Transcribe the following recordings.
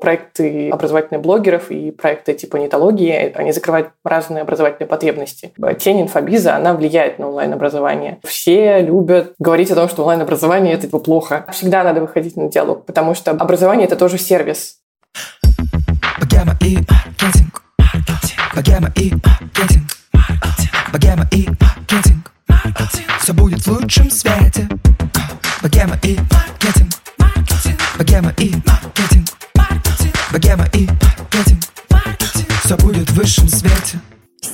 проекты образовательных блогеров и проекты типа нетологии, они закрывают разные образовательные потребности. Тень инфобиза, она влияет на онлайн-образование. Все любят говорить о том, что онлайн-образование – это типа плохо. Всегда надо выходить на диалог, потому что образование – это тоже сервис. Все будет в лучшем свете. Богема и маркетинг. Богема и маркетинг. Богема и маркетинг. Все будет в высшем свете.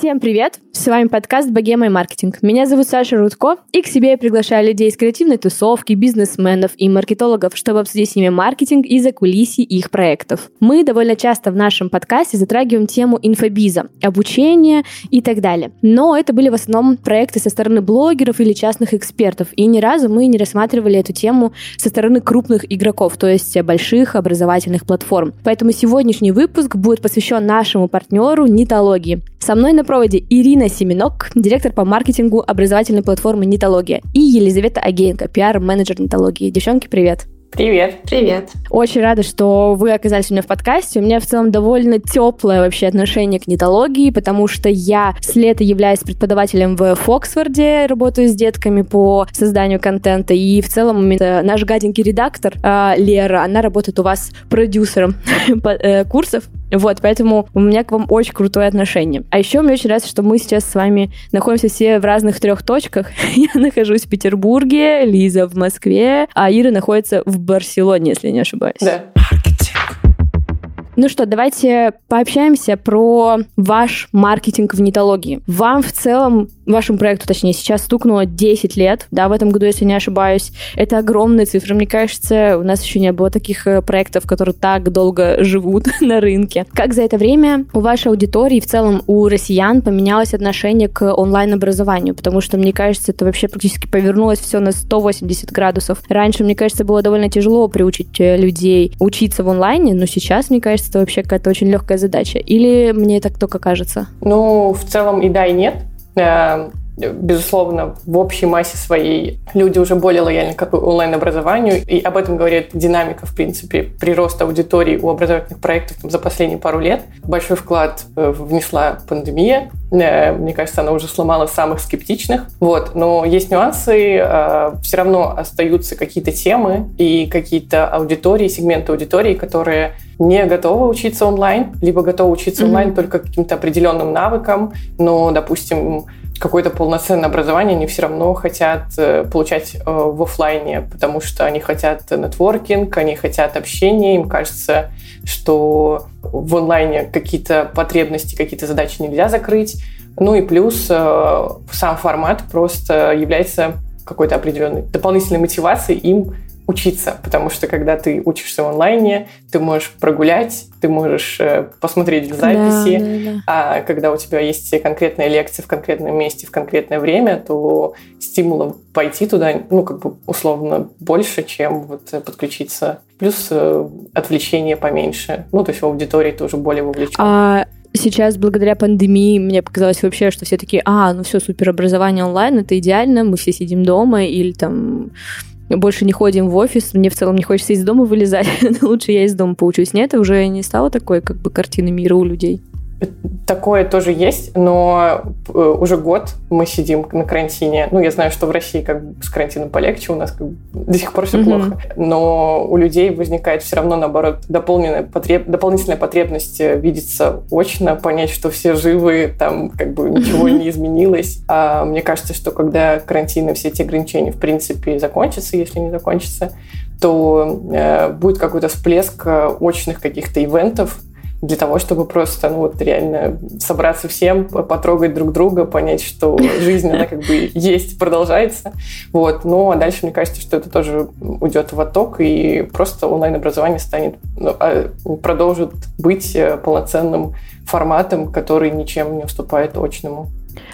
Всем привет! С вами подкаст «Богема и маркетинг». Меня зовут Саша Рудко, и к себе я приглашаю людей из креативной тусовки, бизнесменов и маркетологов, чтобы обсудить с ними маркетинг и закулисье их проектов. Мы довольно часто в нашем подкасте затрагиваем тему инфобиза, обучения и так далее. Но это были в основном проекты со стороны блогеров или частных экспертов, и ни разу мы не рассматривали эту тему со стороны крупных игроков, то есть больших образовательных платформ. Поэтому сегодняшний выпуск будет посвящен нашему партнеру Нитологии. Со мной на проводе Ирина Семенок, директор по маркетингу образовательной платформы Нитология, и Елизавета Агеенко, пиар-менеджер Нитологии. Девчонки, привет! Привет. Привет. Очень рада, что вы оказались у меня в подкасте. У меня в целом довольно теплое вообще отношение к нетологии, потому что я с лета являюсь преподавателем в Фоксфорде, работаю с детками по созданию контента, и в целом наш гаденький редактор а, Лера, она работает у вас продюсером э, курсов вот, поэтому у меня к вам очень крутое отношение. А еще мне очень нравится, что мы сейчас с вами находимся все в разных трех точках. Я нахожусь в Петербурге, Лиза в Москве, а Ира находится в Барселоне, если не ошибаюсь. Да. Ну что, давайте пообщаемся про ваш маркетинг в нетологии. Вам в целом, вашему проекту, точнее, сейчас стукнуло 10 лет, да, в этом году, если не ошибаюсь. Это огромные цифры. Мне кажется, у нас еще не было таких э, проектов, которые так долго живут на рынке. Как за это время у вашей аудитории, в целом у россиян поменялось отношение к онлайн-образованию? Потому что, мне кажется, это вообще практически повернулось все на 180 градусов. Раньше, мне кажется, было довольно тяжело приучить э, людей учиться в онлайне, но сейчас, мне кажется, кажется, это вообще какая-то очень легкая задача. Или мне так только кажется? Ну, в целом и да, и нет. Э, безусловно, в общей массе своей люди уже более лояльны к онлайн-образованию, и об этом говорит динамика, в принципе, прироста аудитории у образовательных проектов за последние пару лет. Большой вклад э, внесла пандемия. Э, мне кажется, она уже сломала самых скептичных. Вот. Но есть нюансы, э, все равно остаются какие-то темы и какие-то аудитории, сегменты аудитории, которые не готовы учиться онлайн, либо готовы учиться mm-hmm. онлайн только каким-то определенным навыкам, но, допустим, какое-то полноценное образование, они все равно хотят э, получать э, в офлайне, потому что они хотят нетворкинг, они хотят общения, им кажется, что в онлайне какие-то потребности, какие-то задачи нельзя закрыть. Ну и плюс э, сам формат просто является какой-то определенной дополнительной мотивацией им учиться, потому что когда ты учишься в онлайне, ты можешь прогулять, ты можешь э, посмотреть записи, да, да, да. а когда у тебя есть конкретная лекция в конкретном месте в конкретное время, то стимулом пойти туда, ну, как бы условно больше, чем вот подключиться. Плюс э, отвлечение поменьше. Ну, то есть в аудитории тоже более вовлечен. А сейчас благодаря пандемии мне показалось вообще, что все такие, а, ну все, супер, образование онлайн, это идеально, мы все сидим дома или там больше не ходим в офис, мне в целом не хочется из дома вылезать, лучше я из дома поучусь. Нет, уже не стало такой как бы картины мира у людей. Такое тоже есть, но э, уже год мы сидим на карантине. Ну, я знаю, что в России как бы с карантином полегче, у нас как бы до сих пор все mm-hmm. плохо. Но у людей возникает все равно, наоборот, дополненная потреб... дополнительная потребность э, видеться очно, понять, что все живы, там как бы ничего не изменилось. А мне кажется, что когда карантин и все эти ограничения, в принципе, закончатся, если не закончатся, то э, будет какой-то всплеск э, очных каких-то ивентов, для того, чтобы просто, ну вот реально собраться всем, потрогать друг друга, понять, что жизнь, она как бы есть, продолжается. Вот. Ну, а дальше, мне кажется, что это тоже уйдет в отток, и просто онлайн-образование станет, ну, а, продолжит быть э, полноценным форматом, который ничем не уступает очному.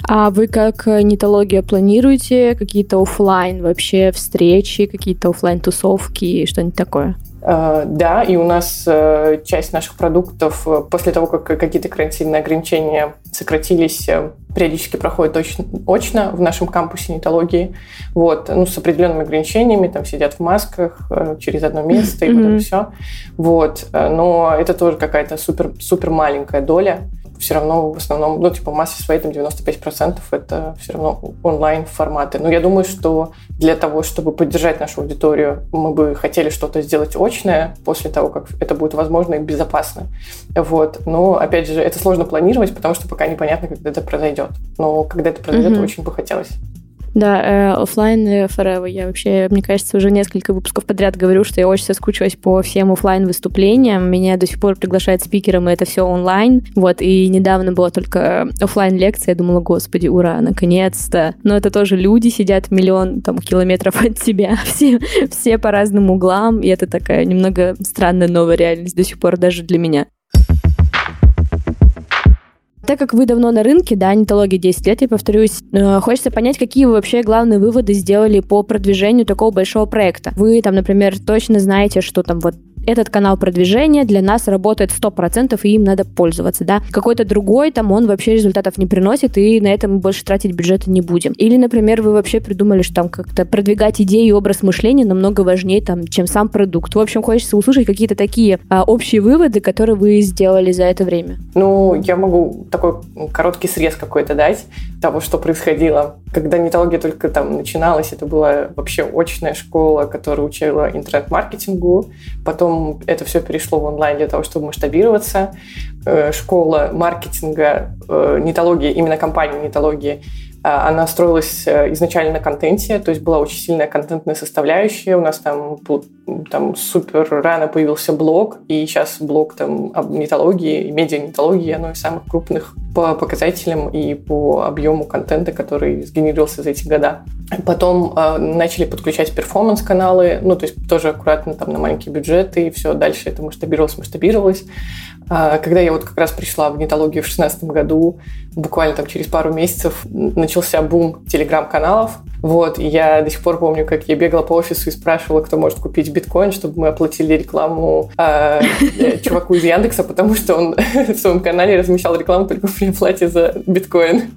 А вы как нетология планируете какие-то офлайн вообще встречи, какие-то офлайн тусовки, что-нибудь такое? Э, да, и у нас э, часть наших продуктов э, после того, как какие-то карантинные ограничения сократились, периодически проходит очно, очно в нашем кампусе нетологии. Вот, ну, с определенными ограничениями, там сидят в масках через одно место и вот это все. Вот, но это тоже какая-то супер, супер маленькая доля все равно в основном, ну, типа, массе своей там 95% это все равно онлайн-форматы. Но я думаю, что для того, чтобы поддержать нашу аудиторию, мы бы хотели что-то сделать очное после того, как это будет возможно и безопасно. Вот. Но, опять же, это сложно планировать, потому что пока непонятно, когда это произойдет. Но когда это произойдет, mm-hmm. очень бы хотелось. Да, э, офлайн forever. Я вообще, мне кажется, уже несколько выпусков подряд говорю, что я очень соскучилась по всем офлайн выступлениям. Меня до сих пор приглашают спикером, и это все онлайн. Вот, и недавно была только офлайн лекция. Я думала, господи, ура, наконец-то. Но это тоже люди сидят миллион там километров от тебя, все, все по разным углам, и это такая немного странная новая реальность до сих пор даже для меня. Так как вы давно на рынке, да, нетология 10 лет, я повторюсь, э, хочется понять, какие вы вообще главные выводы сделали по продвижению такого большого проекта. Вы там, например, точно знаете, что там вот этот канал продвижения для нас работает 100%, и им надо пользоваться, да. Какой-то другой, там, он вообще результатов не приносит, и на этом мы больше тратить бюджета не будем. Или, например, вы вообще придумали, что там как-то продвигать идеи и образ мышления намного важнее, там, чем сам продукт. В общем, хочется услышать какие-то такие а, общие выводы, которые вы сделали за это время. Ну, я могу такой короткий срез какой-то дать того, что происходило. Когда нетология только там начиналась, это была вообще очная школа, которая учила интернет-маркетингу. Потом это все перешло в онлайн для того, чтобы масштабироваться. Э, школа маркетинга э, нетологии, именно компания нетологии, она строилась э, изначально на контенте, то есть была очень сильная контентная составляющая. У нас там, там супер рано появился блог, и сейчас блог там об нетологии, медиа-нетологии, оно из самых крупных по показателям и по объему контента, который сгенерировался за эти года. Потом э, начали подключать перформанс-каналы, ну, то есть тоже аккуратно там на маленькие бюджеты, и все, дальше это масштабировалось, масштабировалось. А, когда я вот как раз пришла в нетологию в 2016 году, буквально там через пару месяцев начался бум телеграм-каналов. Вот, и я до сих пор помню, как я бегала по офису и спрашивала, кто может купить биткоин, чтобы мы оплатили рекламу э, чуваку из Яндекса, потому что он в своем канале размещал рекламу только при оплате за биткоин.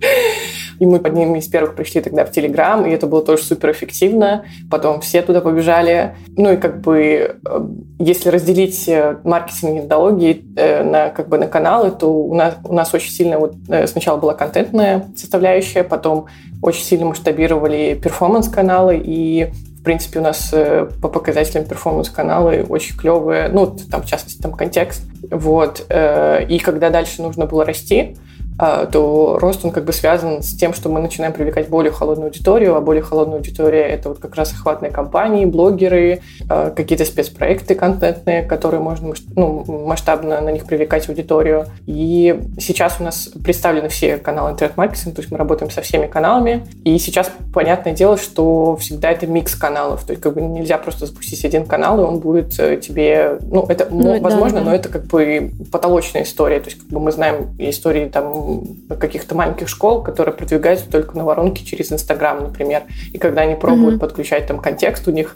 И мы под ними из первых пришли тогда в Телеграм, и это было тоже супер эффективно. Потом все туда побежали. Ну и как бы, э, если разделить э, маркетинг методологии э, на, как бы, на каналы, то у нас, у нас очень сильно вот сначала была контентная составляющая, потом очень сильно масштабировали перформанс-каналы, и в принципе, у нас по показателям перформанс-каналы очень клевые, ну, там, в частности, там контекст. Вот. И когда дальше нужно было расти, то рост, он как бы связан с тем, что мы начинаем привлекать более холодную аудиторию, а более холодная аудитория – это вот как раз охватные компании, блогеры, а, какие-то спецпроекты контентные, которые можно ну, масштабно на них привлекать аудиторию. И сейчас у нас представлены все каналы интернет-маркетинга, то есть мы работаем со всеми каналами. И сейчас понятное дело, что всегда это микс каналов, то есть как бы нельзя просто запустить один канал, и он будет э, тебе, ну, это ну, возможно, да, да. но это как бы потолочная история, то есть как бы мы знаем истории там каких-то маленьких школ, которые продвигаются только на воронке через Инстаграм, например. И когда они пробуют mm-hmm. подключать там контекст, у них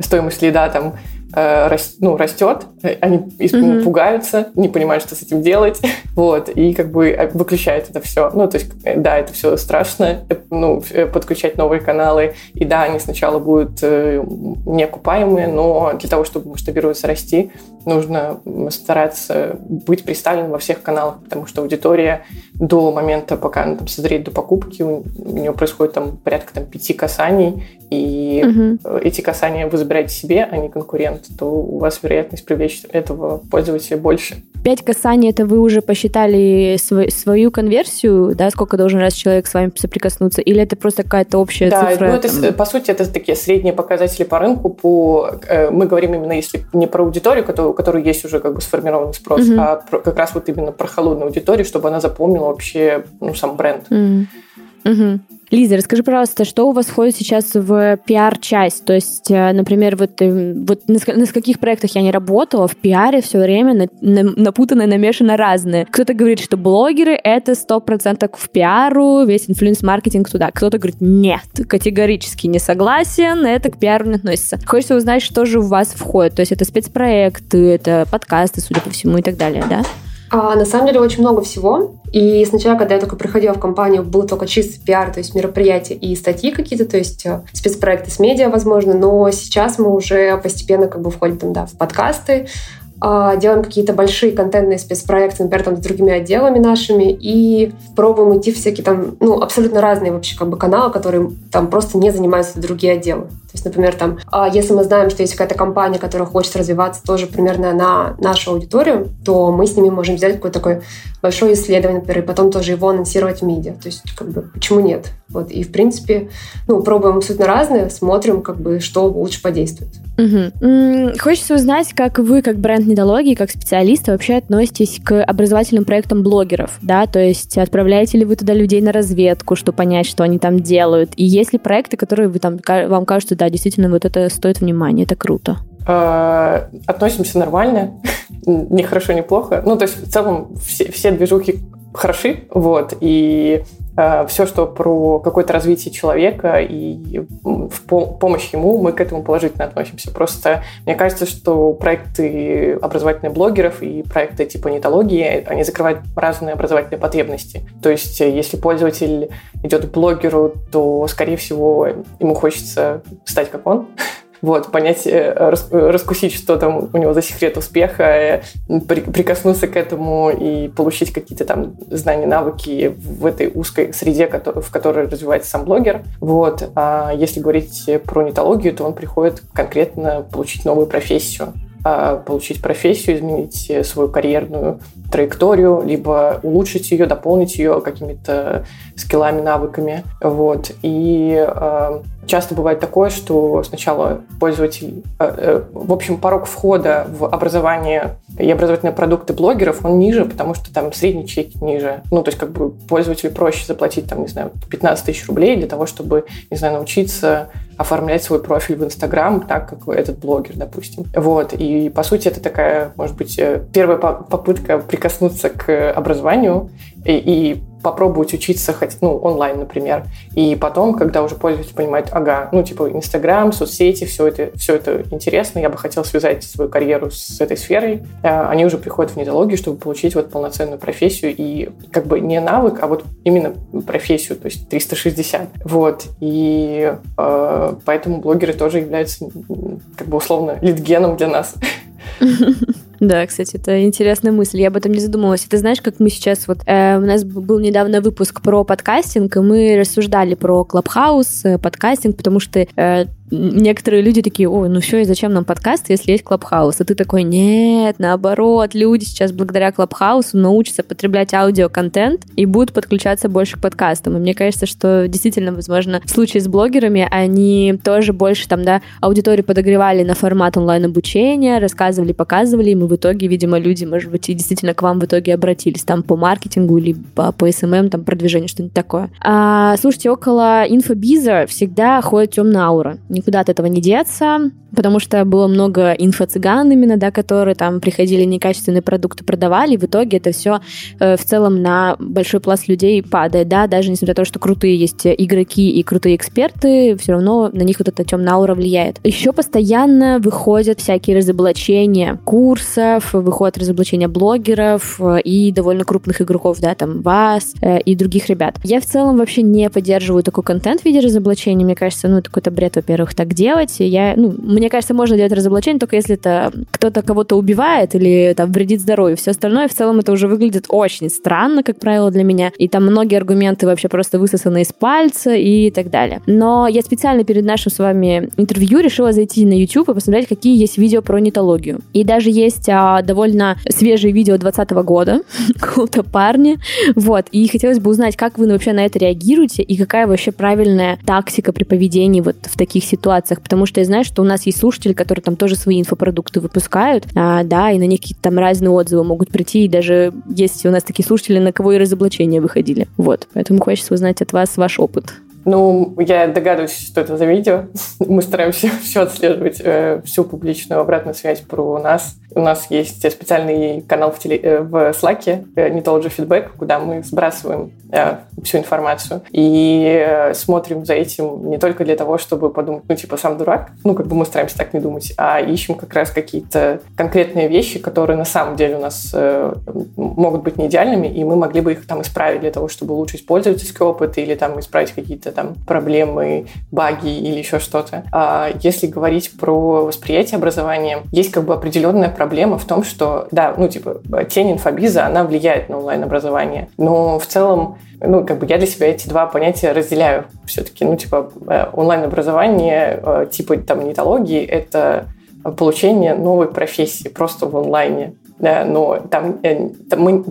стоимость лида там ну, растет, они mm-hmm. пугаются, не понимают, что с этим делать, вот, и как бы э, выключают это все. Ну, то есть, э, да, это все страшно, э, ну, подключать новые каналы, и да, они сначала будут э, неокупаемые, но для того, чтобы масштабироваться, расти, нужно стараться быть представленным во всех каналах, потому что аудитория до момента, пока она там созреет до покупки, у нее происходит там порядка там, пяти касаний, и угу. эти касания вы забираете себе, а не конкурент, то у вас вероятность привлечь этого пользователя больше. Пять касаний, это вы уже посчитали свой, свою конверсию, да, сколько должен раз человек с вами соприкоснуться, или это просто какая-то общая да, цифра? Да, ну, по сути, это такие средние показатели по рынку. По, э, мы говорим именно если не про аудиторию, которую, у которой есть уже как бы сформированный спрос, угу. а про, как раз вот именно про холодную аудиторию, чтобы она запомнила вообще ну, сам бренд. Угу. Угу. Лиза, расскажи, пожалуйста, что у вас входит сейчас в пиар-часть? То есть, э, например, вот, э, вот на, на каких проектах я не работала, в пиаре все время на, на, напутано, намешано разные. Кто-то говорит, что блогеры — это 100% в пиару, весь инфлюенс-маркетинг туда. Кто-то говорит, нет, категорически не согласен, это к пиару не относится. Хочется узнать, что же у вас входит. То есть это спецпроекты, это подкасты, судя по всему, и так далее, да? А, на самом деле очень много всего. И сначала, когда я только приходила в компанию, был только чистый пиар, то есть мероприятия и статьи какие-то, то есть э, спецпроекты с медиа, возможно. Но сейчас мы уже постепенно как бы входим там, да, в подкасты, делаем какие-то большие контентные спецпроекты, например, там с другими отделами нашими, и пробуем идти всякие там, ну, абсолютно разные вообще как бы каналы, которые там просто не занимаются другие отделы. То есть, например, там, а, если мы знаем, что есть какая-то компания, которая хочет развиваться тоже примерно на нашу аудиторию, то мы с ними можем взять какое-то такое большое исследование, например, и потом тоже его анонсировать в медиа. То есть, как бы, почему нет? Вот, и, в принципе, ну, пробуем абсолютно разные, смотрим, как бы, что лучше подействует. Угу. Хочется узнать, как вы, как бренд недологии, как специалисты, вообще относитесь к образовательным проектам блогеров, да, то есть отправляете ли вы туда людей на разведку, чтобы понять, что они там делают, и есть ли проекты, которые вы там, вам кажутся, да, действительно, вот это стоит внимания, это круто? А, относимся нормально, не хорошо, не плохо. Ну, то есть в целом все, все движухи хороши, вот, и все, что про какое-то развитие человека и в помощь ему, мы к этому положительно относимся. Просто мне кажется, что проекты образовательных блогеров и проекты типа нетологии, они закрывают разные образовательные потребности. То есть, если пользователь идет к блогеру, то, скорее всего, ему хочется стать как он, вот, понять, э, раскусить, что там у него за секрет успеха, э, прикоснуться к этому и получить какие-то там знания, навыки в этой узкой среде, в которой развивается сам блогер. Вот. А если говорить про нетологию, то он приходит конкретно получить новую профессию а, получить профессию, изменить свою карьерную траекторию, либо улучшить ее, дополнить ее какими-то скиллами, навыками. Вот. И э, часто бывает такое, что сначала пользователь, э, э, в общем, порог входа в образование и образовательные продукты блогеров, он ниже, потому что там средний чек ниже. Ну, то есть как бы пользователю проще заплатить, там, не знаю, 15 тысяч рублей для того, чтобы, не знаю, научиться оформлять свой профиль в Инстаграм так, как этот блогер, допустим. Вот. И, по сути, это такая, может быть, э, первая попытка прикоснуться к образованию и, и попробовать учиться хоть, ну, онлайн, например. И потом, когда уже пользователь понимает, ага, ну, типа, Инстаграм, соцсети, все это, все это интересно, я бы хотел связать свою карьеру с этой сферой, э, они уже приходят в нетологию, чтобы получить вот полноценную профессию и как бы не навык, а вот именно профессию, то есть 360. Вот. И э, поэтому блогеры тоже являются как бы условно lead gen ом для нас. Да, кстати, это интересная мысль. Я об этом не задумывалась. ты знаешь, как мы сейчас вот... Э, у нас был недавно выпуск про подкастинг, и мы рассуждали про Clubhouse, э, подкастинг, потому что э, некоторые люди такие, ой, ну все, и зачем нам подкаст, если есть Clubhouse? А ты такой, нет, наоборот, люди сейчас благодаря Clubhouse у научатся потреблять аудиоконтент и будут подключаться больше к подкастам. И мне кажется, что действительно, возможно, в случае с блогерами они тоже больше там, да, аудиторию подогревали на формат онлайн-обучения, рассказывали, показывали, и мы в итоге, видимо, люди, может быть, и действительно к вам в итоге обратились там по маркетингу или по, SMM, там, продвижению, что-нибудь такое. А, слушайте, около инфобиза всегда ходит темная аура никуда от этого не деться, потому что было много инфо-цыган именно, да, которые там приходили некачественные продукты продавали, и в итоге это все э, в целом на большой пласт людей падает, да, даже несмотря на то, что крутые есть игроки и крутые эксперты, все равно на них вот эта темная аура влияет. Еще постоянно выходят всякие разоблачения курсов, выходят разоблачения блогеров э, и довольно крупных игроков, да, там вас э, и других ребят. Я в целом вообще не поддерживаю такой контент в виде разоблачений, мне кажется, ну, это какой-то бред, во-первых, так делать. Я, ну, мне кажется, можно делать разоблачение только если это кто-то кого-то убивает или там вредит здоровью. Все остальное в целом это уже выглядит очень странно, как правило, для меня. И там многие аргументы вообще просто высосаны из пальца и так далее. Но я специально перед нашим с вами интервью решила зайти на YouTube и посмотреть, какие есть видео про нетологию. И даже есть а, довольно свежие видео 2020 года какого-то парня. Вот. И хотелось бы узнать, как вы вообще на это реагируете и какая вообще правильная тактика при поведении вот в таких ситуациях ситуациях, потому что я знаю, что у нас есть слушатели, которые там тоже свои инфопродукты выпускают, а, да, и на них какие-то там разные отзывы могут прийти, и даже есть у нас такие слушатели, на кого и разоблачения выходили. Вот, поэтому хочется узнать от вас ваш опыт. Ну, я догадываюсь, что это за видео. Мы стараемся все отслеживать, э, всю публичную обратную связь про нас. У нас есть специальный канал в, теле, э, в Slack, э, тот же фидбэк, куда мы сбрасываем э, всю информацию. И э, смотрим за этим не только для того, чтобы подумать, ну, типа, сам дурак, ну, как бы мы стараемся так не думать, а ищем как раз какие-то конкретные вещи, которые на самом деле у нас э, могут быть не идеальными, и мы могли бы их там исправить для того, чтобы улучшить пользовательский опыт или там исправить какие-то там проблемы, баги или еще что-то. А если говорить про восприятие образования, есть как бы определенная проблема проблема в том, что, да, ну, типа, тень инфобиза, она влияет на онлайн-образование, но в целом ну, как бы я для себя эти два понятия разделяю все-таки. Ну, типа, э, онлайн-образование э, типа там нетологии – это получение новой профессии просто в онлайне. Да, но там, э, там мы,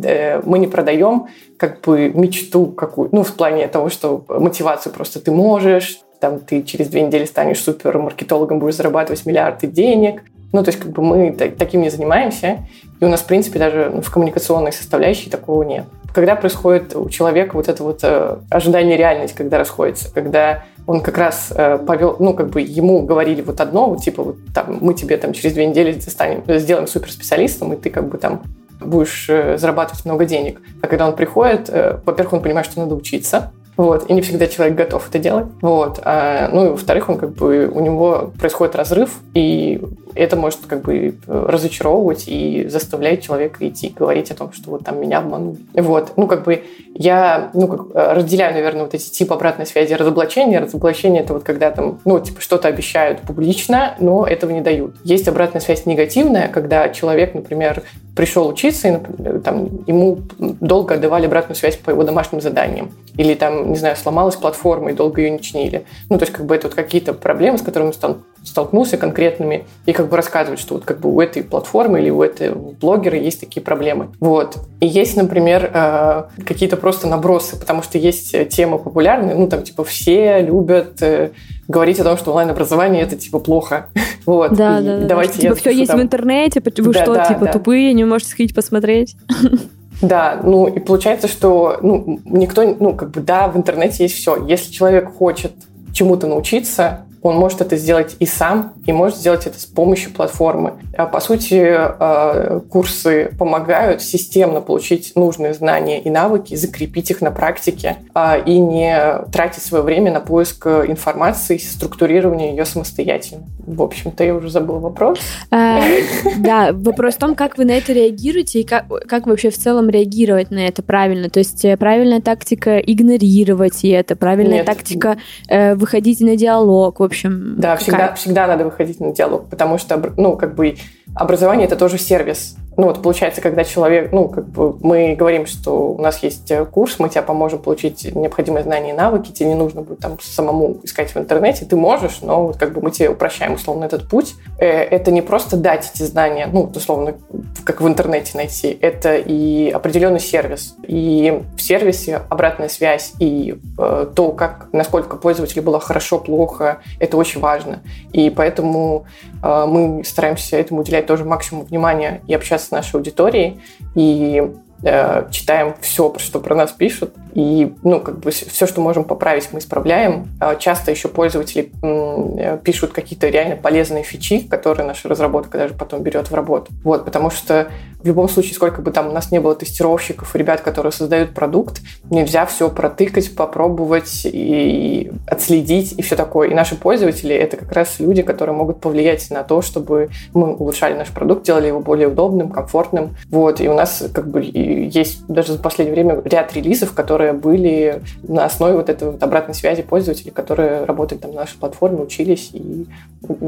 мы не продаем как бы мечту какую, ну, в плане того, что мотивацию просто ты можешь, там ты через две недели станешь супермаркетологом, будешь зарабатывать миллиарды денег. Ну, то есть, как бы мы таким не занимаемся, и у нас, в принципе, даже в коммуникационной составляющей такого нет. Когда происходит у человека вот это вот э, ожидание реальность, когда расходится, когда он как раз э, повел, ну, как бы ему говорили вот одно, вот типа вот там мы тебе там через две недели станем, сделаем суперспециалистом, и ты как бы там будешь э, зарабатывать много денег. А когда он приходит, э, во-первых, он понимает, что надо учиться, вот, и не всегда человек готов это делать. Вот. А, ну и во-вторых, он как бы у него происходит разрыв, и это может как бы разочаровывать и заставлять человека идти говорить о том, что вот там меня обманули. Вот. Ну, как бы я ну, как, разделяю, наверное, вот эти типы обратной связи разоблачения. Разоблачение – это вот когда там, ну, типа, что-то обещают публично, но этого не дают. Есть обратная связь негативная, когда человек, например, пришел учиться, и там, ему долго отдавали обратную связь по его домашним заданиям. Или там, не знаю, сломалась платформа, и долго ее не чинили. Ну, то есть, как бы это вот какие-то проблемы, с которыми он столкнулся конкретными, и как бы рассказывать, что вот как бы у этой платформы или у этого блогера есть такие проблемы. Вот. И есть, например, э, какие-то просто набросы, потому что есть темы популярные, ну, там, типа, все любят э, говорить о том, что онлайн-образование это типа плохо. вот. Да, и да, да. Давайте типа все есть там... в интернете, вы да, что, да, типа да. тупые, не можете сходить посмотреть? Да, ну и получается, что ну, никто, ну как бы да, в интернете есть все. Если человек хочет чему-то научиться, он может это сделать и сам, и может сделать это с помощью платформы. А, по сути, а, курсы помогают системно получить нужные знания и навыки, закрепить их на практике а, и не тратить свое время на поиск информации, структурирование ее самостоятельно. В общем-то, я уже забыла вопрос. Да, вопрос в том, как вы на это реагируете и как вообще в целом реагировать на это правильно. То есть э, правильная тактика игнорировать это, правильная тактика э, выходить на диалог. В общем. Да, всегда, всегда надо выходить на диалог, потому что, ну, как бы образование – это тоже сервис. Ну вот получается, когда человек, ну как бы мы говорим, что у нас есть курс, мы тебе поможем получить необходимые знания и навыки, тебе не нужно будет там самому искать в интернете, ты можешь, но вот как бы мы тебе упрощаем условно этот путь. Э, это не просто дать эти знания, ну условно, как в интернете найти, это и определенный сервис. И в сервисе обратная связь и э, то, как, насколько пользователю было хорошо, плохо, это очень важно. И поэтому э, мы стараемся этому уделять тоже максимум внимания и общаться с нашей аудиторией. И э, читаем все, что про нас пишут, и, ну, как бы все, что можем поправить, мы исправляем. А часто еще пользователи э, пишут какие-то реально полезные фичи, которые наша разработка даже потом берет в работу. Вот, потому что в любом случае, сколько бы там у нас не было тестировщиков ребят, которые создают продукт, нельзя все протыкать, попробовать и отследить и все такое. И наши пользователи — это как раз люди, которые могут повлиять на то, чтобы мы улучшали наш продукт, делали его более удобным, комфортным. Вот. И у нас как бы есть даже за последнее время ряд релизов, которые были на основе вот этой вот обратной связи пользователей, которые работали там на нашей платформе, учились и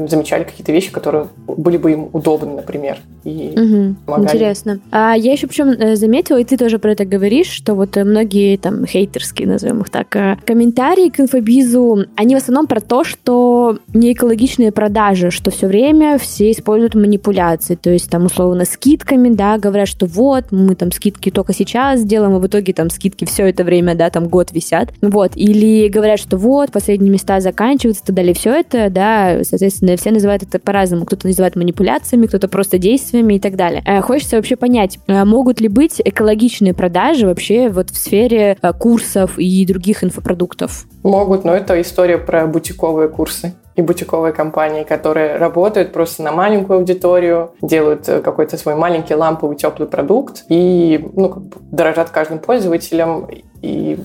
замечали какие-то вещи, которые были бы им удобны, например, и угу. помогали Интересно. А я еще причем э, заметила, и ты тоже про это говоришь, что вот э, многие там хейтерские, назовем их так, э, комментарии к инфобизу, они в основном про то, что не экологичные продажи, что все время все используют манипуляции, то есть там условно скидками, да, говорят, что вот, мы там скидку скидки только сейчас делаем, и в итоге там скидки все это время, да, там год висят. Вот. Или говорят, что вот, последние места заканчиваются, и так далее. Все это, да, соответственно, все называют это по-разному. Кто-то называет манипуляциями, кто-то просто действиями и так далее. Э, хочется вообще понять, э, могут ли быть экологичные продажи вообще вот в сфере э, курсов и других инфопродуктов? Могут, но это история про бутиковые курсы и бутиковые компании, которые работают просто на маленькую аудиторию, делают э, какой-то свой маленький ламповый теплый продукт и ну, как бы дорожат каждым пользователем. И,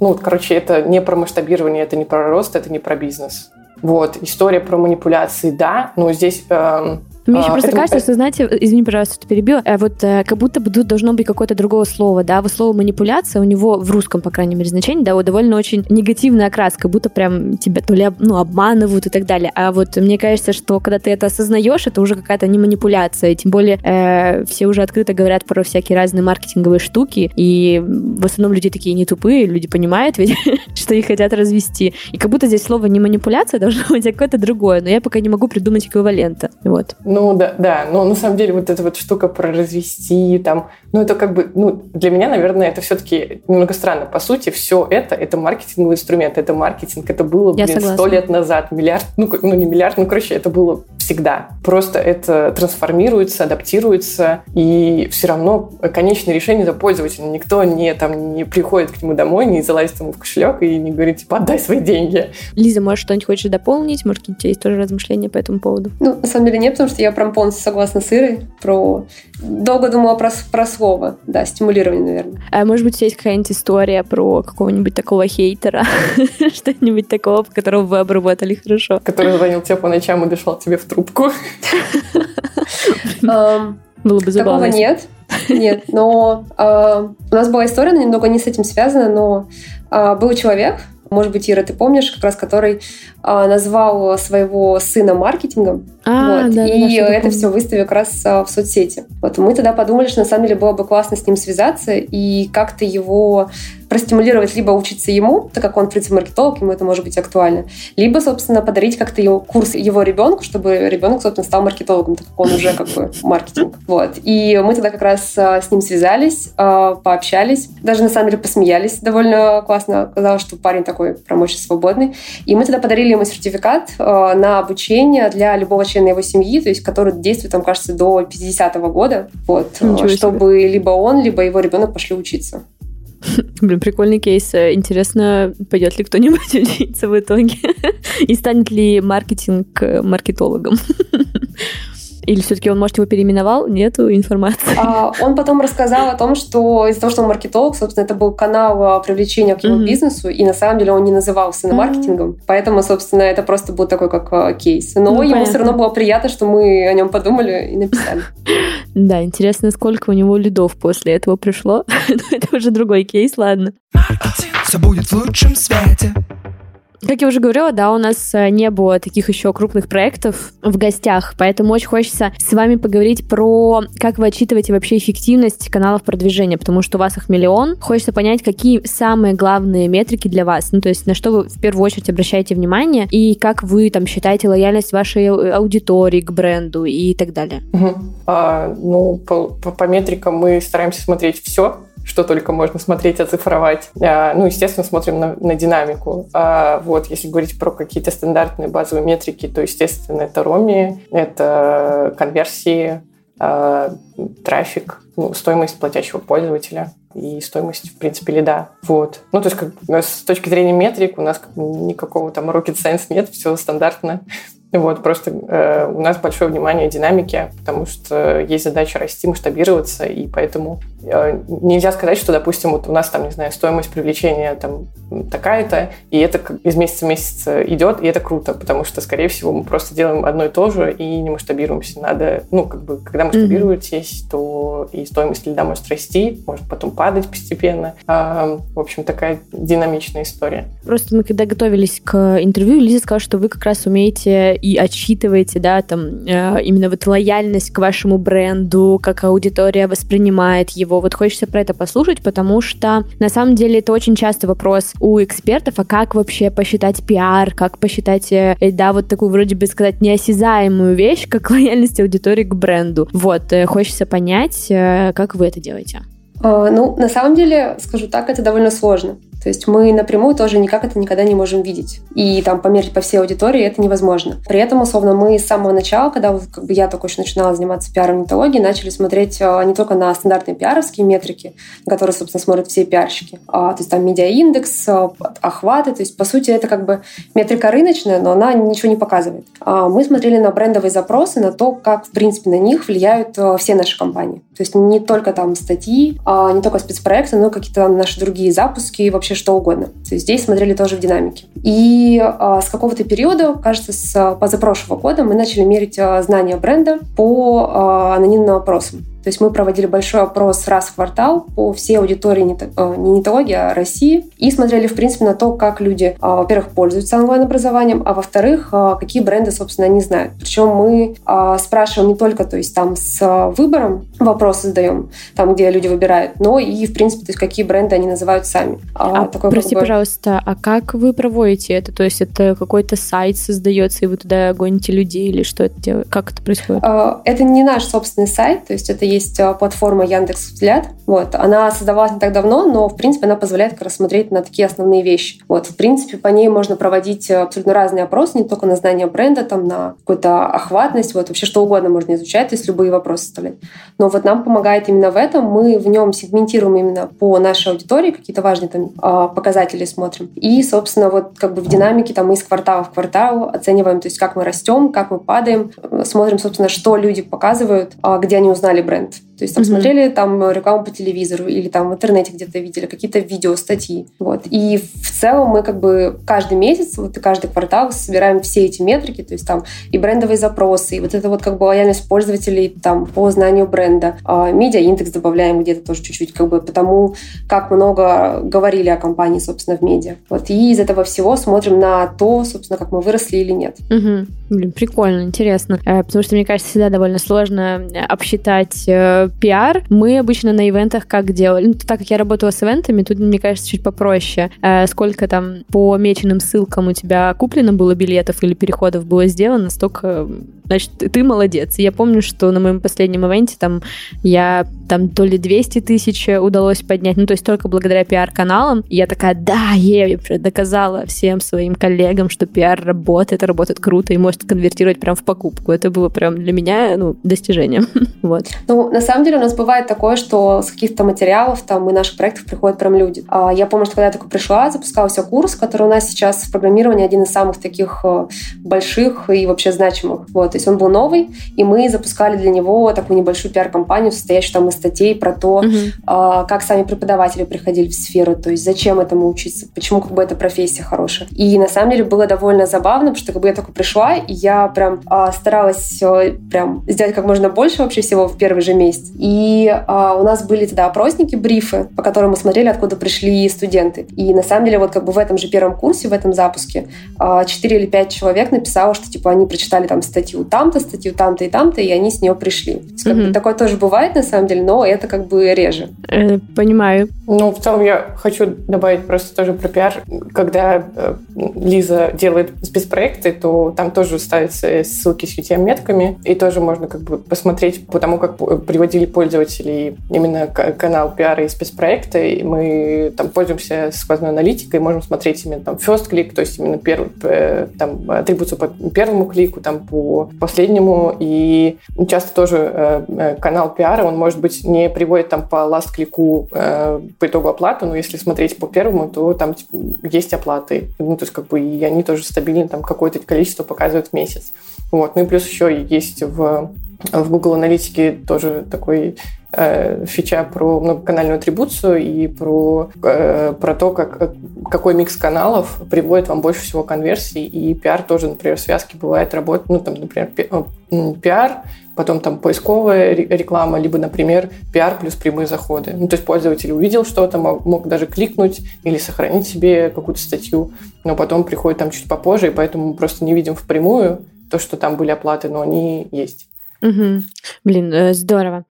ну, короче, это не про масштабирование, это не про рост, это не про бизнес. Вот, история про манипуляции, да, но здесь э, мне еще а, просто это... кажется, что, знаете, извини, пожалуйста, что перебила, э, вот э, как будто бы тут должно быть какое-то другое слово, да, вот слово манипуляция у него в русском, по крайней мере, значение, да, вот довольно очень негативный окрас, как будто прям тебя то ли ну, обманывают и так далее. А вот мне кажется, что когда ты это осознаешь, это уже какая-то не манипуляция, тем более э, все уже открыто говорят про всякие разные маркетинговые штуки, и в основном люди такие не тупые, люди понимают ведь, что их хотят развести. И как будто здесь слово не манипуляция должно быть, а какое-то другое, но я пока не могу придумать эквивалента. Вот. Ну да, да, но на самом деле вот эта вот штука про развести, там, ну это как бы, ну для меня, наверное, это все-таки немного странно. По сути, все это, это маркетинговый инструмент, это маркетинг, это было, блин, сто лет назад, миллиард, ну, ну не миллиард, ну короче, это было всегда. Просто это трансформируется, адаптируется, и все равно конечное решение за пользователя. Никто не, там, не приходит к нему домой, не залазит ему в кошелек и не говорит, типа, отдай свои деньги. Лиза, может, что-нибудь хочешь дополнить? Может, у тебя есть тоже размышления по этому поводу? Ну, на самом деле нет, потому что я прям полностью согласна с Ирой про... Долго думала про, про слово, да, стимулирование, наверное. А может быть, у тебя есть какая-нибудь история про какого-нибудь такого хейтера? Что-нибудь такого, которого вы обработали хорошо? Который звонил тебе по ночам и дышал тебе в трубку. Было бы забавно. Такого нет. Нет, но у нас была история, она немного не с этим связана, но а, был человек, может быть, Ира, ты помнишь, как раз который назвал своего сына маркетингом. А, вот, да, и да, это все выставил как раз а, в соцсети. Вот мы тогда подумали, что на самом деле было бы классно с ним связаться и как-то его простимулировать либо учиться ему, так как он, в принципе, маркетолог, ему это может быть актуально, либо, собственно, подарить как-то его курс его ребенку, чтобы ребенок, собственно, стал маркетологом, так как он уже как бы маркетинг. Вот. И мы тогда как раз а, с ним связались, а, пообщались, даже на самом деле посмеялись довольно классно. Оказалось, что парень такой прям очень свободный. И мы тогда подарили ему сертификат а, на обучение для любого члена его семьи, то есть который действует, там, кажется, до 50-го года, вот, чтобы либо он, либо его ребенок пошли учиться. Блин, прикольный кейс. Интересно, пойдет ли кто-нибудь учиться в итоге? И станет ли маркетинг маркетологом? Или все-таки он, может, его переименовал? Нету информации. А, он потом рассказал о том, что из-за того, что он маркетолог, собственно, это был канал а, привлечения к его mm-hmm. бизнесу, и на самом деле он не называл сына mm-hmm. маркетингом. Поэтому, собственно, это просто был такой как а, кейс. Но ну, ему понятно. все равно было приятно, что мы о нем подумали и написали. Да, интересно, сколько у него лидов после этого пришло. это уже другой кейс, ладно. Все будет в лучшем свете. Как я уже говорила, да, у нас э, не было таких еще крупных проектов в гостях, поэтому очень хочется с вами поговорить про, как вы отчитываете вообще эффективность каналов продвижения, потому что у вас их миллион. Хочется понять, какие самые главные метрики для вас, ну, то есть на что вы в первую очередь обращаете внимание, и как вы там считаете лояльность вашей аудитории к бренду и так далее. Угу. А, ну, по, по, по метрикам мы стараемся смотреть все, что только можно смотреть, оцифровать. А, ну, естественно, смотрим на, на динамику. А вот, если говорить про какие-то стандартные базовые метрики, то, естественно, это роми, это конверсии, а, трафик, ну, стоимость платящего пользователя и стоимость, в принципе, лида. Вот. Ну, то есть, как, с точки зрения метрик у нас никакого там rocket science нет, все стандартно. Вот, просто э, у нас большое внимание динамике, потому что есть задача расти, масштабироваться, и поэтому э, нельзя сказать, что, допустим, вот у нас там, не знаю, стоимость привлечения там такая-то, и это из месяца в месяц идет, и это круто, потому что, скорее всего, мы просто делаем одно и то же и не масштабируемся. Надо, ну, как бы, когда масштабируетесь, mm-hmm. то и стоимость льда может расти, может потом падать постепенно. А, в общем, такая динамичная история. Просто мы, когда готовились к интервью, Лиза сказала, что вы как раз умеете и отсчитываете, да, там, э, именно вот лояльность к вашему бренду, как аудитория воспринимает его. Вот хочется про это послушать, потому что на самом деле это очень часто вопрос у экспертов, а как вообще посчитать пиар, как посчитать, э, да, вот такую вроде бы сказать неосязаемую вещь, как лояльность аудитории к бренду. Вот, э, хочется понять, как вы это делаете. А, ну, на самом деле, скажу так, это довольно сложно. То есть мы напрямую тоже никак это никогда не можем видеть. И там померить по всей аудитории это невозможно. При этом, условно, мы с самого начала, когда как бы я только еще начинала заниматься пиаром нетологии, начали смотреть а, не только на стандартные пиаровские метрики, которые, собственно, смотрят все пиарщики, а, то есть там медиаиндекс, а, охваты, то есть, по сути, это как бы метрика рыночная, но она ничего не показывает. А мы смотрели на брендовые запросы, на то, как, в принципе, на них влияют все наши компании. То есть не только там статьи, не только спецпроекты, но какие-то там наши другие запуски и вообще что угодно. То есть здесь смотрели тоже в динамике. И а, с какого-то периода, кажется, с позапрошлого года мы начали мерить а, знания бренда по а, анонимным опросам. То есть мы проводили большой опрос раз в квартал по всей аудитории э, не нетологии, а России. И смотрели, в принципе, на то, как люди, а, во-первых, пользуются онлайн-образованием, а во-вторых, а, какие бренды, собственно, они знают. Причем мы а, спрашиваем не только, то есть там с выбором вопросы задаем, там, где люди выбирают, но и, в принципе, то есть какие бренды они называют сами. А, такой, прости, как бы... пожалуйста, а как вы проводите это? То есть это какой-то сайт создается, и вы туда гоните людей, или что это делает? Как это происходит? Это не наш собственный сайт, то есть это есть э, платформа Яндекс Взгляд. Вот. Она создавалась не так давно, но, в принципе, она позволяет как раз смотреть на такие основные вещи. Вот. В принципе, по ней можно проводить абсолютно разные опросы, не только на знание бренда, там, на какую-то охватность, вот, вообще что угодно можно изучать, то есть любые вопросы составлять. Но вот нам помогает именно в этом. Мы в нем сегментируем именно по нашей аудитории, какие-то важные там а, показатели смотрим. И, собственно, вот как бы в динамике там из квартала в квартал оцениваем, то есть как мы растем, как мы падаем, смотрим, собственно, что люди показывают, а, где они узнали бренд бренд. То есть там mm-hmm. смотрели там рекламу по телевизору или там в интернете где-то видели какие-то видео, статьи. Вот. И в целом мы как бы каждый месяц, вот и каждый квартал собираем все эти метрики, то есть там и брендовые запросы, и вот это вот как бы лояльность пользователей там по знанию бренда. А, медиа-индекс добавляем где-то тоже чуть-чуть, как бы потому, как много говорили о компании, собственно, в медиа. Вот. И из этого всего смотрим на то, собственно, как мы выросли или нет. Угу. Блин, прикольно, интересно. Э, потому что, мне кажется, всегда довольно сложно обсчитать пиар мы обычно на ивентах как делали? Ну, так как я работала с ивентами, тут, мне кажется, чуть попроще. Э, сколько там по меченным ссылкам у тебя куплено было билетов или переходов было сделано, столько, значит, ты молодец. Я помню, что на моем последнем ивенте там я там то ли 200 тысяч удалось поднять, ну, то есть только благодаря пиар-каналам. Я такая, да, я доказала всем своим коллегам, что пиар работает, работает круто и может конвертировать прям в покупку. Это было прям для меня, ну, достижением. вот. Ну, на самом деле у нас бывает такое, что с каких-то материалов там и наших проектов приходят прям люди. А я помню, что когда я только пришла, запускался курс, который у нас сейчас в программировании один из самых таких э, больших и вообще значимых. Вот, то есть он был новый, и мы запускали для него такую небольшую пиар-компанию, состоящую там из статей про то, uh-huh. как сами преподаватели приходили в сферу, то есть зачем этому учиться, почему как бы эта профессия хорошая. И на самом деле было довольно забавно, потому что как бы я только пришла, и я прям а, старалась прям сделать как можно больше вообще всего в первый же месяц. И а, у нас были тогда опросники, брифы, по которым мы смотрели, откуда пришли студенты. И на самом деле вот как бы в этом же первом курсе, в этом запуске, а, 4 или 5 человек написало, что типа они прочитали там статью там-то, статью там-то и там-то, и они с нее пришли. То есть, как mm-hmm. бы, такое тоже бывает на самом деле, но это как бы реже. Э, понимаю. Ну, в целом я хочу добавить просто тоже про пиар. Когда э, Лиза делает спецпроекты, то там тоже ставятся ссылки с UTM-метками, и тоже можно как бы посмотреть по тому, как приводили пользователей именно канал пиара и спецпроекта, и мы там пользуемся сквозной аналитикой, можем смотреть именно там first click, то есть именно первый, там атрибуцию по первому клику, там по последнему, и часто тоже э, э, канал пиара, он может быть не приводит там по last клику э, по итогу оплаты, но если смотреть по первому, то там типа, есть оплаты, ну то есть как бы и они тоже стабильно там какое-то количество показывают в месяц. Вот. Ну и плюс еще есть в в Google Аналитике тоже такой фича про многоканальную атрибуцию и про, э, про то, как, какой микс каналов приводит вам больше всего конверсий. И пиар тоже, например, в связке бывает работать, ну, там, например, э, пиар, потом там поисковая реклама, либо, например, пиар плюс прямые заходы. Ну, то есть пользователь увидел что-то, мог даже кликнуть или сохранить себе какую-то статью, но потом приходит там чуть попозже, и поэтому мы просто не видим впрямую то, что там были оплаты, но они есть. Угу. Блин, э, здорово.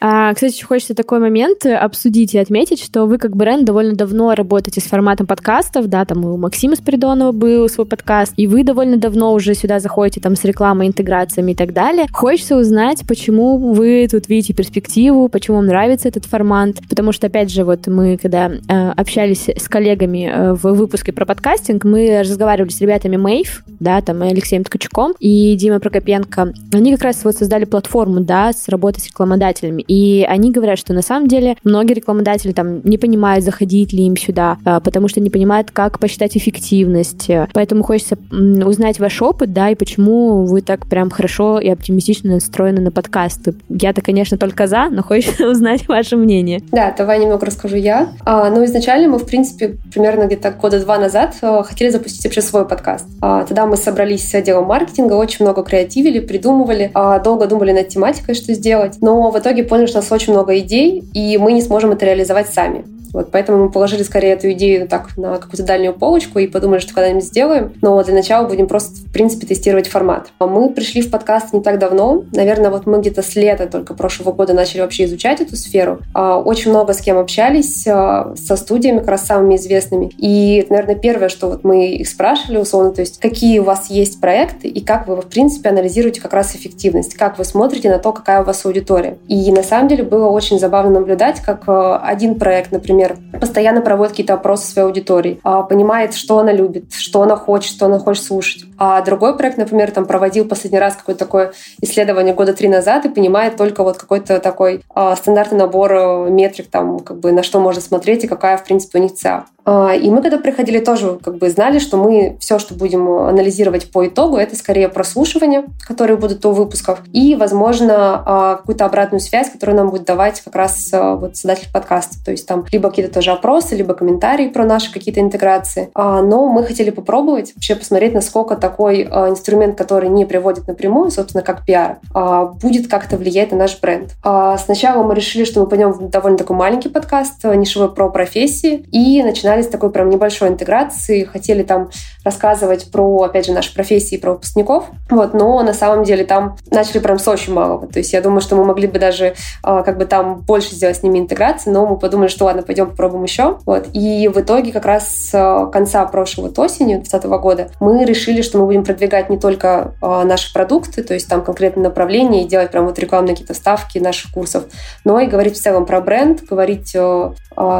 А, кстати, хочется такой момент обсудить и отметить, что вы как бренд довольно давно работаете с форматом подкастов, да, там у Максима Спиридонова был свой подкаст, и вы довольно давно уже сюда заходите там с рекламой, интеграциями и так далее. Хочется узнать, почему вы тут видите перспективу, почему вам нравится этот формат, потому что, опять же, вот мы, когда э, общались с коллегами э, в выпуске про подкастинг, мы разговаривали с ребятами Мэйв, да, там Алексеем Ткачуком и Димой Прокопенко. Они как раз вот создали платформу, да, с работой с рекламодателями. И они говорят, что на самом деле многие рекламодатели там не понимают, заходить ли им сюда, а, потому что не понимают, как посчитать эффективность. Поэтому хочется узнать ваш опыт, да, и почему вы так прям хорошо и оптимистично настроены на подкасты. Я-то, конечно, только за, но хочется узнать ваше мнение. Да, давай немного расскажу я. А, ну, изначально мы, в принципе, примерно где-то года два назад а, хотели запустить вообще свой подкаст. А, тогда мы собрались с отделом маркетинга, очень много креативили, придумывали, а, долго думали над тематикой, что сделать, но в итоге поняли, что у нас очень много идей, и мы не сможем это реализовать сами. Вот, поэтому мы положили скорее эту идею так на какую-то дальнюю полочку и подумали, что когда-нибудь сделаем. Но для начала будем просто, в принципе, тестировать формат. А мы пришли в подкаст не так давно. Наверное, вот мы где-то с лета только прошлого года начали вообще изучать эту сферу. А, очень много с кем общались, а, со студиями, как раз самыми известными. И наверное, первое, что вот мы их спрашивали условно, то есть какие у вас есть проекты и как вы, в принципе, анализируете как раз эффективность, как вы смотрите на то, какая у вас аудитория. И на самом деле было очень забавно наблюдать, как один проект, например, постоянно проводит какие-то опросы своей аудитории, а, понимает, что она любит, что она хочет, что она хочет слушать. А другой проект, например, там проводил последний раз какое-то такое исследование года три назад и понимает только вот какой-то такой а, стандартный набор э, метрик, там, как бы на что можно смотреть и какая, в принципе, у них цель. А, и мы, когда приходили, тоже как бы знали, что мы все, что будем анализировать по итогу, это скорее прослушивание, которые будут у выпусков, и, возможно, а, какую-то обратную связь, которую нам будет давать как раз а, вот создатель подкаста. То есть там либо какие-то тоже опросы, либо комментарии про наши какие-то интеграции. Но мы хотели попробовать вообще посмотреть, насколько такой инструмент, который не приводит напрямую, собственно, как пиар, будет как-то влиять на наш бренд. Сначала мы решили, что мы пойдем в довольно такой маленький подкаст, нишевой про профессии, и начинали с такой прям небольшой интеграции, хотели там рассказывать про, опять же, наши профессии, про выпускников, вот, но на самом деле там начали прям с очень малого. То есть я думаю, что мы могли бы даже а, как бы там больше сделать с ними интеграции, но мы подумали, что ладно, пойдем попробуем еще. Вот. И в итоге как раз с конца прошлого вот осени 2020 года мы решили, что мы будем продвигать не только а, наши продукты, то есть там конкретное направление и делать прям вот рекламные какие-то ставки наших курсов, но и говорить в целом про бренд, говорить а,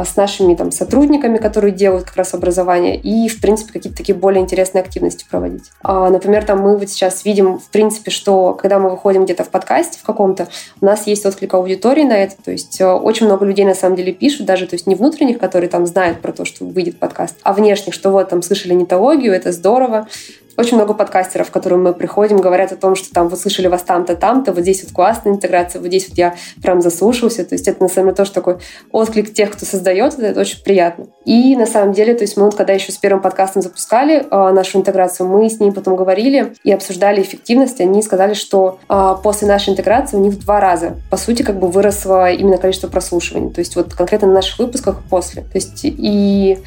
с нашими там сотрудниками, которые которые делают как раз образование, и, в принципе, какие-то такие более интересные активности проводить. А, например, там мы вот сейчас видим, в принципе, что когда мы выходим где-то в подкасте в каком-то, у нас есть отклик аудитории на это, то есть э, очень много людей на самом деле пишут, даже то есть не внутренних, которые там знают про то, что выйдет подкаст, а внешних, что вот там слышали нетологию, это здорово, очень много подкастеров, к которым мы приходим, говорят о том, что там вы слышали вас там-то, там-то, вот здесь вот классная интеграция, вот здесь вот я прям заслушался. То есть это на самом деле тоже такой отклик тех, кто создает, это, очень приятно. И на самом деле, то есть мы вот когда еще с первым подкастом запускали э, нашу интеграцию, мы с ними потом говорили и обсуждали эффективность. Они сказали, что э, после нашей интеграции у них в два раза, по сути, как бы выросло именно количество прослушиваний. То есть вот конкретно на наших выпусках после. То есть и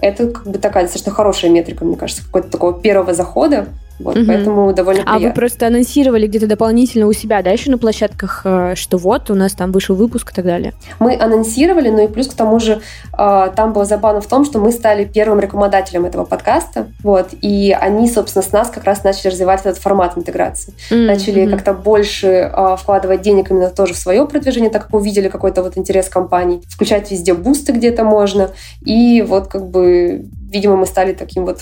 это как бы такая достаточно хорошая метрика, мне кажется, какого-то такого первого захода, вот, угу. поэтому довольно приятно. А вы просто анонсировали где-то дополнительно у себя, да, еще на площадках, э, что вот, у нас там вышел выпуск и так далее? Мы анонсировали, но и плюс к тому же э, там было забавно в том, что мы стали первым рекламодателем этого подкаста, вот, и они, собственно, с нас как раз начали развивать этот формат интеграции. Mm-hmm. Начали как-то больше э, вкладывать денег именно тоже в свое продвижение, так как увидели какой-то вот интерес компании, включать везде бусты где-то можно, и вот как бы видимо, мы стали таким вот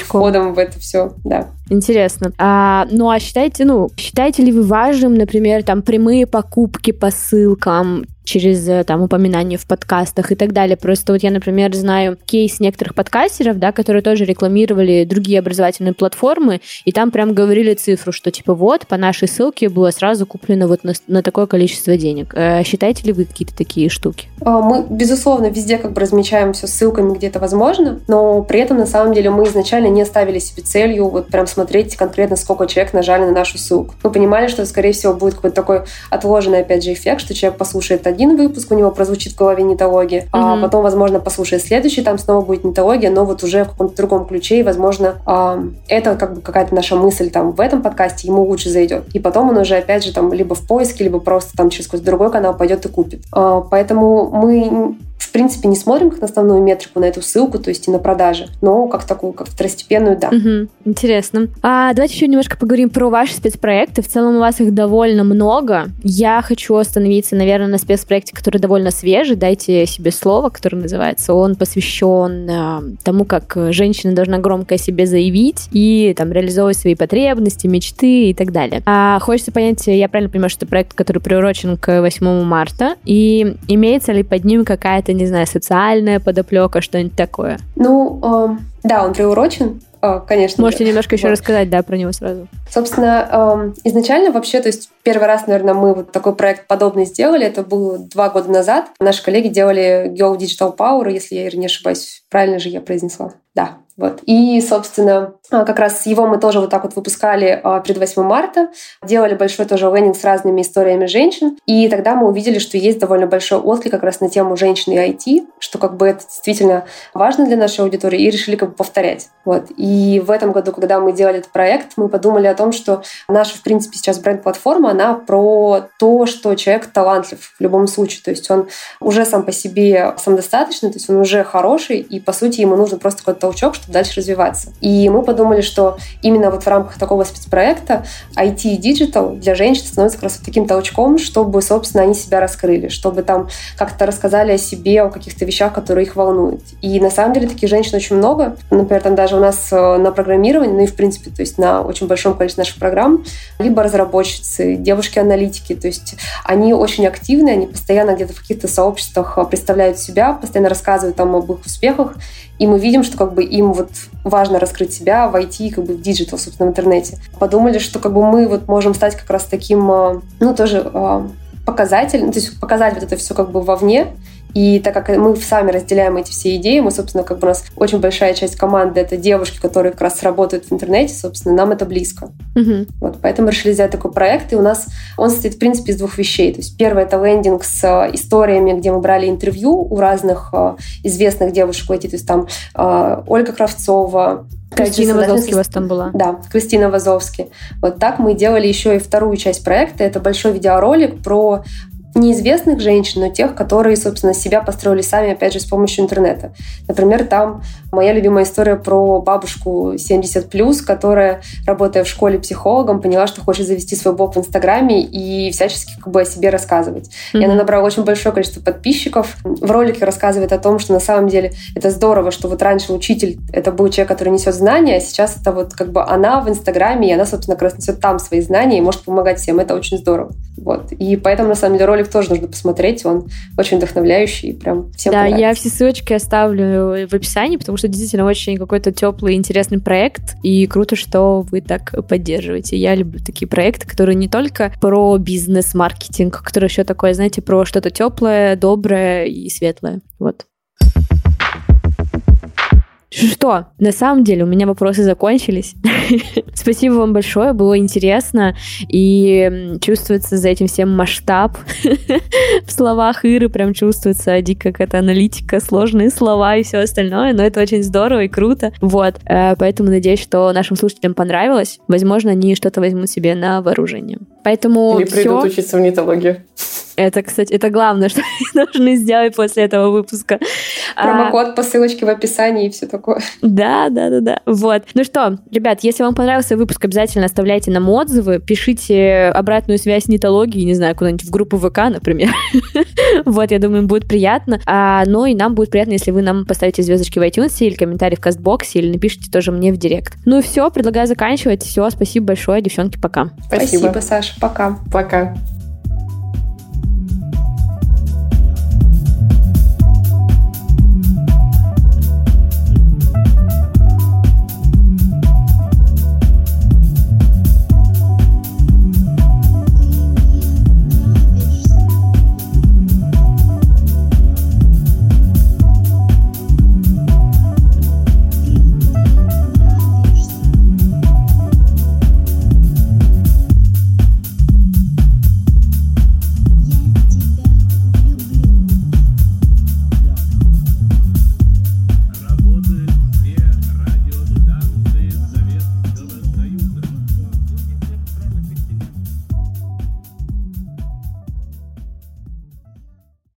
входом в это все, да. Интересно. А, ну, а считаете, ну, считаете ли вы важным, например, там, прямые покупки по ссылкам, через э, там упоминания в подкастах и так далее. Просто вот я, например, знаю кейс некоторых подкастеров, да, которые тоже рекламировали другие образовательные платформы, и там прям говорили цифру, что типа вот по нашей ссылке было сразу куплено вот на, на такое количество денег. Э, считаете ли вы какие-то такие штуки? А, мы, безусловно, везде как бы размечаем все ссылками, где это возможно, но при этом на самом деле мы изначально не ставили себе целью вот прям смотреть конкретно, сколько человек нажали на нашу ссылку. Мы понимали, что, скорее всего, будет какой-то такой отложенный, опять же, эффект, что человек послушает один выпуск, у него прозвучит в голове нетология, mm-hmm. а потом, возможно, послушает следующий, там снова будет нетология, но вот уже в каком-то другом ключе, и, возможно, а, это как бы какая-то наша мысль там в этом подкасте ему лучше зайдет. И потом он уже, опять же, там либо в поиске, либо просто там через какой-то другой канал пойдет и купит. А, поэтому мы в принципе, не смотрим как на основную метрику, на эту ссылку, то есть и на продажи, но как такую, как второстепенную, да. Угу, интересно. А давайте еще немножко поговорим про ваши спецпроекты. В целом у вас их довольно много. Я хочу остановиться, наверное, на спецпроекте, который довольно свежий. Дайте себе слово, которое называется. Он посвящен э, тому, как женщина должна громко о себе заявить и там реализовывать свои потребности, мечты и так далее. А хочется понять, я правильно понимаю, что это проект, который приурочен к 8 марта, и имеется ли под ним какая-то не знаю, социальная подоплека, что-нибудь такое? Ну, э, да, он приурочен э, конечно. Можете немножко еще вот. рассказать, да, про него сразу. Собственно, э, изначально вообще, то есть первый раз, наверное, мы вот такой проект подобный сделали, это было два года назад. Наши коллеги делали Go Digital Power, если я не ошибаюсь, правильно же я произнесла. Да, вот. И, собственно, а, как раз его мы тоже вот так вот выпускали а, перед 8 марта, делали большой тоже лендинг с разными историями женщин, и тогда мы увидели, что есть довольно большой отклик как раз на тему женщин и IT, что как бы это действительно важно для нашей аудитории, и решили как бы повторять. Вот. И в этом году, когда мы делали этот проект, мы подумали о том, что наша, в принципе, сейчас бренд-платформа, она про то, что человек талантлив в любом случае, то есть он уже сам по себе самодостаточный, то есть он уже хороший, и, по сути, ему нужно просто какой-то толчок, чтобы дальше развиваться. И мы подумали, что именно вот в рамках такого спецпроекта IT и Digital для женщин становится как раз вот таким толчком, чтобы, собственно, они себя раскрыли, чтобы там как-то рассказали о себе, о каких-то вещах, которые их волнуют. И на самом деле таких женщин очень много. Например, там даже у нас э, на программировании, ну и в принципе, то есть на очень большом количестве наших программ, либо разработчицы, девушки-аналитики, то есть они очень активны, они постоянно где-то в каких-то сообществах э, представляют себя, постоянно рассказывают там об их успехах, и мы видим, что как бы им вот важно раскрыть себя в IT, как бы в digital, собственно, в интернете. Подумали, что как бы мы вот можем стать как раз таким, э, ну, тоже показателем, то есть показать вот это все как бы вовне, и так как мы сами разделяем эти все идеи, мы, собственно, как бы у нас очень большая часть команды — это девушки, которые как раз работают в интернете, собственно, нам это близко. Угу. Вот, поэтому решили сделать такой проект, и у нас он состоит, в принципе, из двух вещей. То есть первое — это лендинг с э, историями, где мы брали интервью у разных э, известных девушек IT, то есть там э, Ольга Кравцова, Кристина Вазовски у вас там была. Да, Кристина Вазовски. Вот так мы делали еще и вторую часть проекта. Это большой видеоролик про неизвестных женщин, но тех, которые, собственно, себя построили сами, опять же, с помощью интернета. Например, там моя любимая история про бабушку 70+, которая, работая в школе психологом, поняла, что хочет завести свой блог в Инстаграме и всячески как бы о себе рассказывать. Mm-hmm. И она набрала очень большое количество подписчиков. В ролике рассказывает о том, что на самом деле это здорово, что вот раньше учитель — это был человек, который несет знания, а сейчас это вот как бы она в Инстаграме, и она, собственно, как раз несет там свои знания и может помогать всем. Это очень здорово. Вот. И поэтому, на самом деле, ролик тоже нужно посмотреть. Он очень вдохновляющий. Прям всем Да, понравится. я все ссылочки оставлю в описании, потому что действительно очень какой-то теплый, интересный проект. И круто, что вы так поддерживаете. Я люблю такие проекты, которые не только про бизнес-маркетинг, которые еще такое, знаете, про что-то теплое, доброе и светлое. Вот. Что? На самом деле у меня вопросы закончились. Спасибо вам большое, было интересно. И чувствуется за этим всем масштаб. В словах Иры прям чувствуется дико какая-то аналитика, сложные слова и все остальное. Но это очень здорово и круто. Вот. Э, поэтому надеюсь, что нашим слушателям понравилось. Возможно, они что-то возьмут себе на вооружение. Поэтому Или придут все... учиться в нетологию. Это, кстати, это главное, что нужно сделать после этого выпуска. Промокод по ссылочке в описании и все такое. Да, да, да, да. Вот. Ну что, ребят, если вам понравился выпуск, обязательно оставляйте нам отзывы, пишите обратную связь нетологии, не знаю, куда-нибудь в группу ВК, например. вот, я думаю, им будет приятно. А, ну и нам будет приятно, если вы нам поставите звездочки в iTunes или комментарий в кастбоксе, или напишите тоже мне в директ. Ну и все, предлагаю заканчивать. Все, спасибо большое, девчонки, пока. Спасибо, спасибо Саша, пока. Пока.